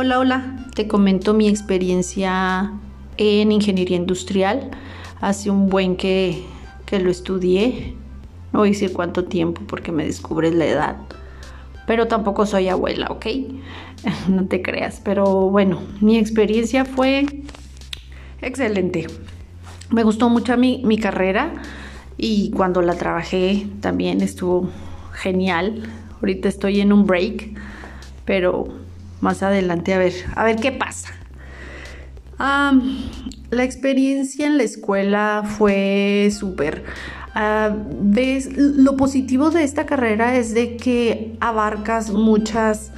Hola, hola, te comento mi experiencia en ingeniería industrial. Hace un buen que, que lo estudié. No voy a decir cuánto tiempo porque me descubres la edad. Pero tampoco soy abuela, ¿ok? No te creas. Pero bueno, mi experiencia fue excelente. Me gustó mucho mi, mi carrera y cuando la trabajé también estuvo genial. Ahorita estoy en un break, pero más adelante a ver, a ver qué pasa. la experiencia en la escuela fue súper. Ves, lo positivo de esta carrera es de que abarcas muchas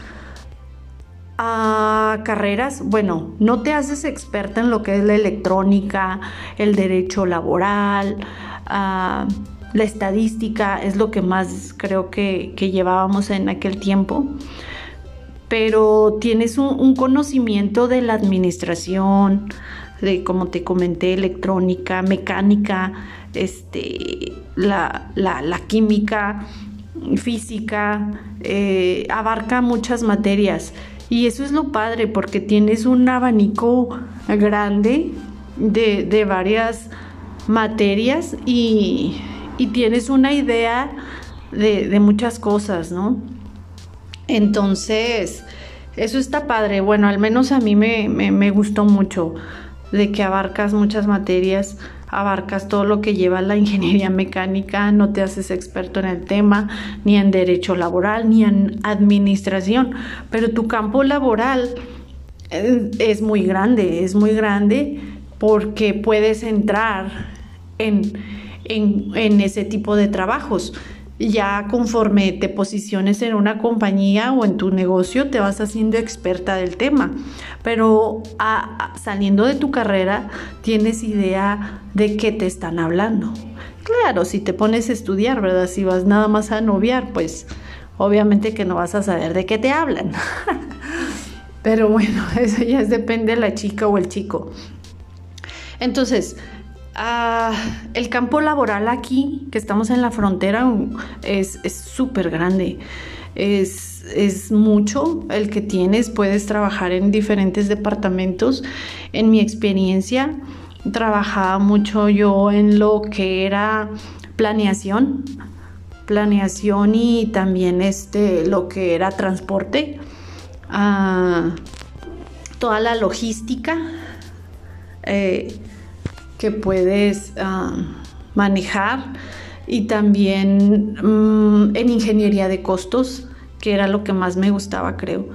ah, carreras. Bueno, no te haces experta en lo que es la electrónica, el derecho laboral, ah, la estadística, es lo que más creo que llevábamos en aquel tiempo pero tienes un, conocimiento de la administración, de como te comenté, electrónica, mecánica, este, la, química, física, eh, abarca muchas materias. Y eso es lo padre, porque tienes un abanico grande de, varias materias y, tienes una idea de, de muchas cosas, ¿no? Entonces, eso está padre. Bueno, al menos a mí me, gustó mucho de que abarcas muchas materias, abarcas todo lo que lleva la ingeniería mecánica, no te haces experto en el tema, ni en derecho laboral, ni en administración, pero tu campo laboral eh, es muy grande, es muy grande porque puedes entrar en, en ese tipo de trabajos ya conforme te posiciones en una compañía o en tu negocio, te vas haciendo experta del tema. Pero saliendo de tu carrera, tienes idea de qué te están hablando. Claro, si te pones a estudiar, ¿verdad? Si vas nada más a noviar, pues obviamente que no vas a saber de qué te hablan. Pero bueno, eso ya depende de la chica o el chico. Entonces, Ah, el campo laboral aquí, que estamos en la frontera, es súper grande. Es, es, mucho el que tienes. Puedes trabajar en diferentes departamentos. En mi experiencia, trabajaba mucho yo en lo que era planeación. Planeación y también este, lo que era transporte. Ah, toda la logística. Eh, que puedes ah, manejar y también mm, en ingeniería de costos, que era lo que más me gustaba, creo.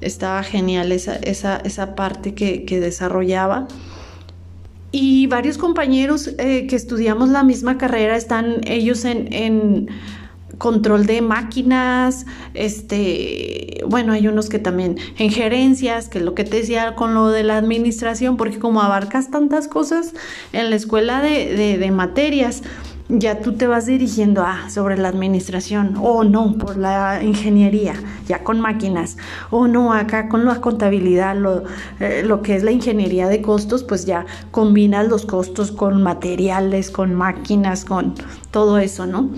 Estaba genial esa, esa, parte que, desarrollaba. Y varios compañeros eh, que estudiamos la misma carrera están ellos en control de máquinas, este, bueno, hay unos que también en gerencias, que lo que te decía con lo de la administración, porque como abarcas tantas cosas en la escuela de, de, materias, ya tú te vas dirigiendo a sobre la administración, o no, por la ingeniería, ya con máquinas, o no, acá con la contabilidad, lo, eh, lo que es la ingeniería de costos, pues ya combinas los costos con materiales, con máquinas, con todo eso, ¿no?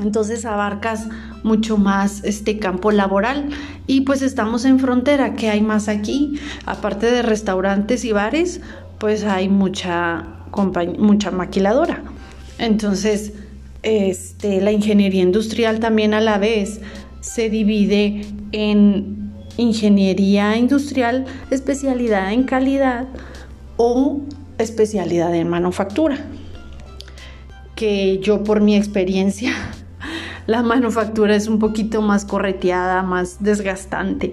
Entonces abarcas mucho más este campo laboral y pues estamos en frontera, ¿qué hay más aquí? Aparte de restaurantes y bares, pues hay mucha, mucha maquiladora. Entonces, este, la ingeniería industrial también a la vez se divide en ingeniería industrial, especialidad en calidad o especialidad en manufactura. Que yo por mi experiencia la manufactura es un poquito más correteada, más desgastante.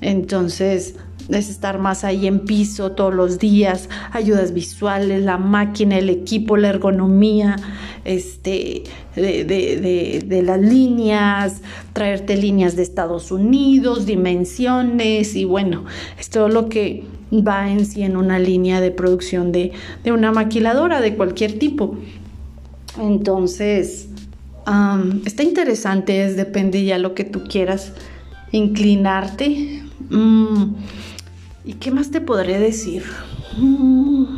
Entonces, es estar más ahí en piso todos los días, ayudas visuales, la máquina, el equipo, la ergonomía, este, de, las líneas, traerte líneas de Estados Unidos, dimensiones y bueno, es todo lo que va en sí en una línea de producción de, de una maquiladora de cualquier tipo. Entonces, está interesante, es, depende ya lo que tú quieras inclinarte. Mm, ¿Y qué más te podré decir? Mm,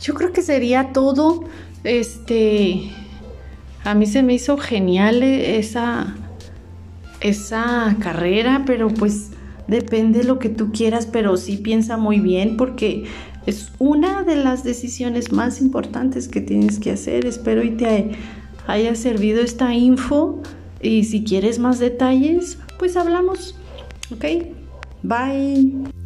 yo creo que sería todo. Este, a mí se me hizo genial esa, esa carrera, pero pues depende de lo que tú quieras, pero sí piensa muy bien porque es una de las decisiones más importantes que tienes que hacer. Espero y te haya servido esta info y si quieres más detalles, pues hablamos. ¿Ok? Bye.